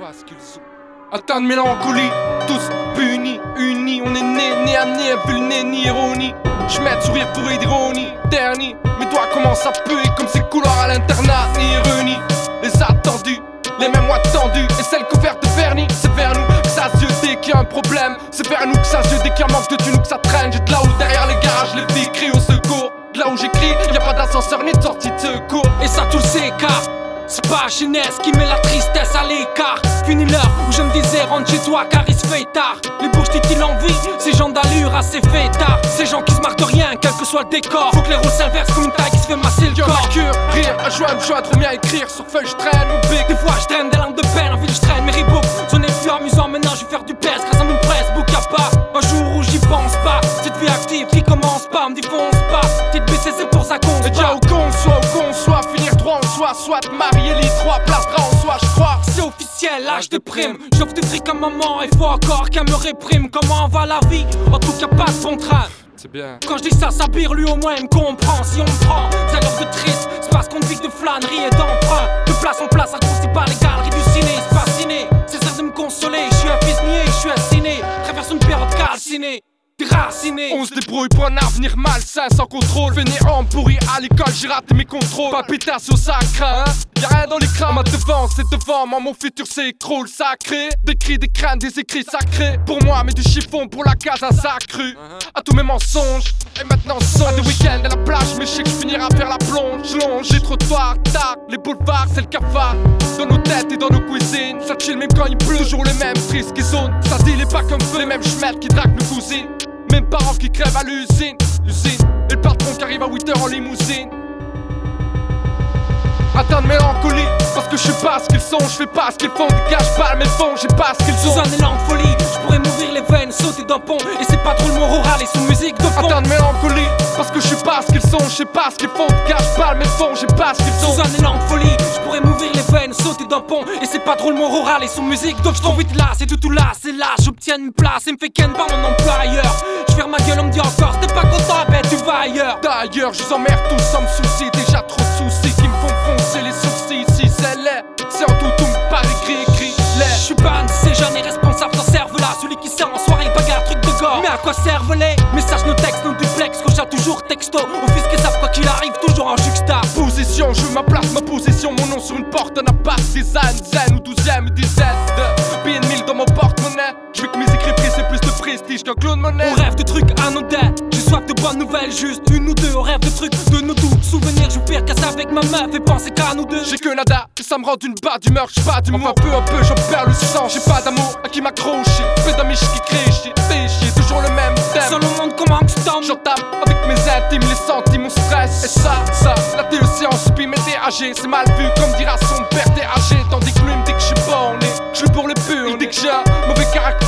pas ce qu'ils sont. Atteint de mélancolie, tous punis, unis, on est nés, nés à nez, vu le ni ironie. Je mets sourire pour d'ironie, dernier, mes doigts commencent à puer comme ces couloirs à l'internat, ironie. Les attendus, les mêmes mois tendus, et celles couvertes de vernis, c'est vers nous que ça se dès qu'il y a un problème. C'est vers nous que ça se dès qu'il y a un manque de thunes, que ça traîne. J'ai de là où derrière les garages, les filles crient au secours. De là où j'écris, y a pas d'ascenseur ni de sortie de secours. Et ça tout le c'est pas jeunesse qui met la tristesse à l'écart. Fini l'heure où je me disais rentre chez toi car il se fait tard. Les bouches il envie, ces gens d'allure assez tard Ces gens qui se marquent de rien, quel que soit le décor. Faut que les roues s'inversent comme une taille qui se fait masser le corps. cure, rire, à joindre, joindre, bien écrire. Sur feuille, je traîne mon big. Des fois, je traîne des langues de peine, en ville, je traîne mes ribos. Soi, soit marier les trois places en soi, je crois. C'est officiel, l'âge de prime. J'offre du fric à maman, il faut encore qu'elle me réprime. Comment va la vie? En tout cas, pas de bon train. C'est bien. Quand je dis ça, Sabir lui au moins il me comprend. Si on me prend, c'est alors de triste. C'est parce qu'on vit de flânerie et d'emprunt. De place en place, accroché par les galeries du ciné. C'est fasciné, c'est ça de me consoler. Je suis un fils nié, je suis un ciné. Traverse une période calcinée. On se débrouille pour un avenir malsain sans contrôle. Fainéant pourri à l'école, j'ai raté mes contrôles. Palpitation sacrée, hein Y'a rien dans l'écran, ma devant, c'est devant moi, mon futur c'est écrole sacré. Des cris, des craintes, des écrits sacrés. Pour moi, mais du chiffon pour la case, un sacru. À tous mes mensonges, et maintenant songe. Des week-ends à la plage, mais je sais que je finirai à faire la plonge. Longe, j'ai trop tard. Les boulevards, c'est le cafard. Dans nos têtes et dans nos cuisines. Ça chill même quand il pleut, toujours les mêmes tristes qui zone. Ça dit les pas comme feu, les mêmes schmettes qui draguent nos cousines. Même parents qui crèvent à l'usine, l'usine. Et le patron qui arrive à 8h en limousine. Atteint de mélancolie, parce que je sais pas ce qu'ils sont, je fais pas ce qu'ils font, dégage pas le fond, j'ai pas ce qu'ils sont. Sous un élan de folie, je pourrais les veines, sauter d'un pont, et c'est pas trop le mot oral et sous musique de fond. Atteint de mélancolie, parce que je sais pas ce qu'ils sont, je sais pas ce qu'ils font, dégage pas le fond, j'ai pas ce qu'ils sont. Sous un élan de folie, je pourrais m'ouvrir les veines, sauter d'un pont, et c'est pas trop le mot oral et sous musique de fond. vite là, c'est tout tout là, c'est là, j'obtiens une place, et me fait ken par mon employeur. Je ferme ma gueule, on me dit encore, t'es pas content, ben tu vas ailleurs. D'ailleurs, je vous emmerde tous sans me soucier, déjà trop de soucis quoi servent les messages, nos textes, nos duplex, j'ai toujours texto. Offusqué savent quoi qu'il arrive, toujours en juxta. Position, je ma place, ma position, mon nom sur une porte, un appart, des ânes, zen ou douzième, dizaine de bien mille dans mon porte-monnaie. Je veux que mes écrits c'est plus de prestige qu'un clone monnaie. On rêve de trucs anodins, j'ai soif de bonnes nouvelles, juste une ou deux. On rêve de trucs de nos doutes, souvenirs, je perds casse avec ma meuf et penser qu'à nous deux. J'ai que nada, et ça me rend d'une bas d'humeur, j'suis pas du Enfin, peu à peu, j'en perds le sang, j'ai pas d'amour à qui m'accrocher. Peu d'amis qui créent, J'entame avec mes intimes, les sentiments, mon stress. Et ça, ça, la télé subit mes DAG, c'est mal vu, comme dira son père, âgé. Tandis que lui me dit que j'suis borné, j'suis pour le pur. Il dit que j'ai mauvais caractère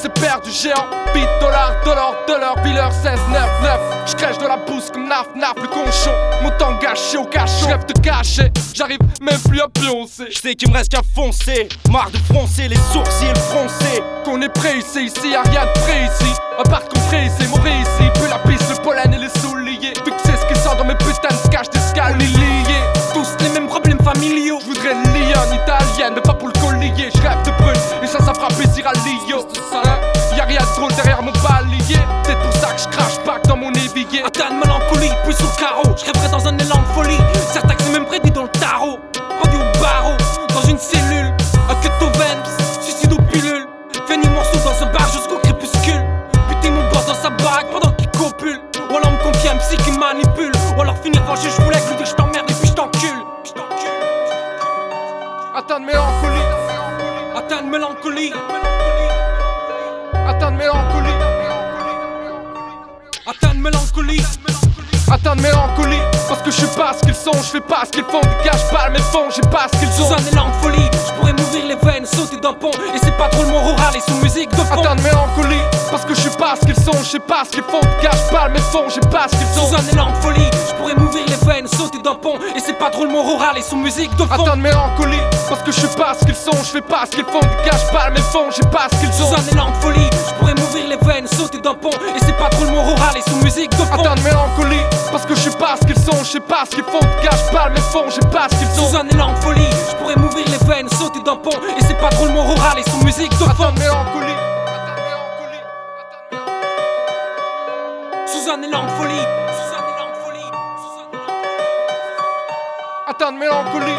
c'est père du géant. Bit, dollar, dollar, dollar, biller, 16, 9, 9. J'crèche de la pousse comme naf, naf, le conchon. Mon temps gâché au cachot, j'rêve de cacher, j'arrive même plus à pioncer. J'sais qu'il me reste qu'à foncer, marre de froncer les sourcils froncés. Qu'on est prêt ici, ici y'a rien de prêt ici. À part qu'on c'est mauvais ici. Peu la piste, le pollen et psy qui manipule. Ou alors finir fâché, je voulais lui dire je t'emmerde et puis je t'encule. Atteint de mélancolie. Atteint de mélancolie. Atteint de mélancolie. Atteint de mélancolie. Atteint de mélancolie. Parce que je sais pas ce qu'ils sont, je fais pas ce qu'ils font. Dégage pas mes fonds, j'ai pas ce qu'ils ont. Sous un élan de folie, je pourrais m'ouvrir les veines, sauter d'un pont. Et c'est pas trop le mot rural et sous musique de fond. Atteint de mélancolie. Parce que je sais pas ce qu'ils sont, je sais pas ce qu'ils font. Dégage pas mes fonds, j'ai pas ce qu'ils ont. Sous un élan de folie, je pourrais m'ouvrir les veines, sauter d'un pont. Et c'est pas trop le mot rural et sous musique de fond. Atteint de mélancolie. Parce que je sais pas ce qu'ils sont, je fais pas ce qu'ils font. Dégage pas mes fonds, j'ai pas ce qu'ils ont. Sous un élan de folie, je pourrais m'ouvrir les veines, sauter d'un pont. Et c'est pas trop le mot rural et sous musique de fond. Atteint de mélancolie. Je sais pas ce qu'ils pas font, je parle mes fonds, j'ai pas ce qu'ils ont. Sous un élan de folie, je pourrais m'ouvrir les veines, sauter d'un pont. Et c'est pas drôlement rural et sous musique de fond. Mélancolie. Sous un élan de folie, de mélancolie.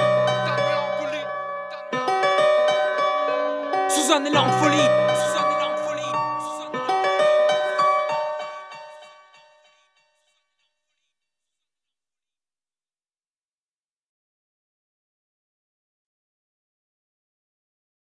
Sous un élan de folie,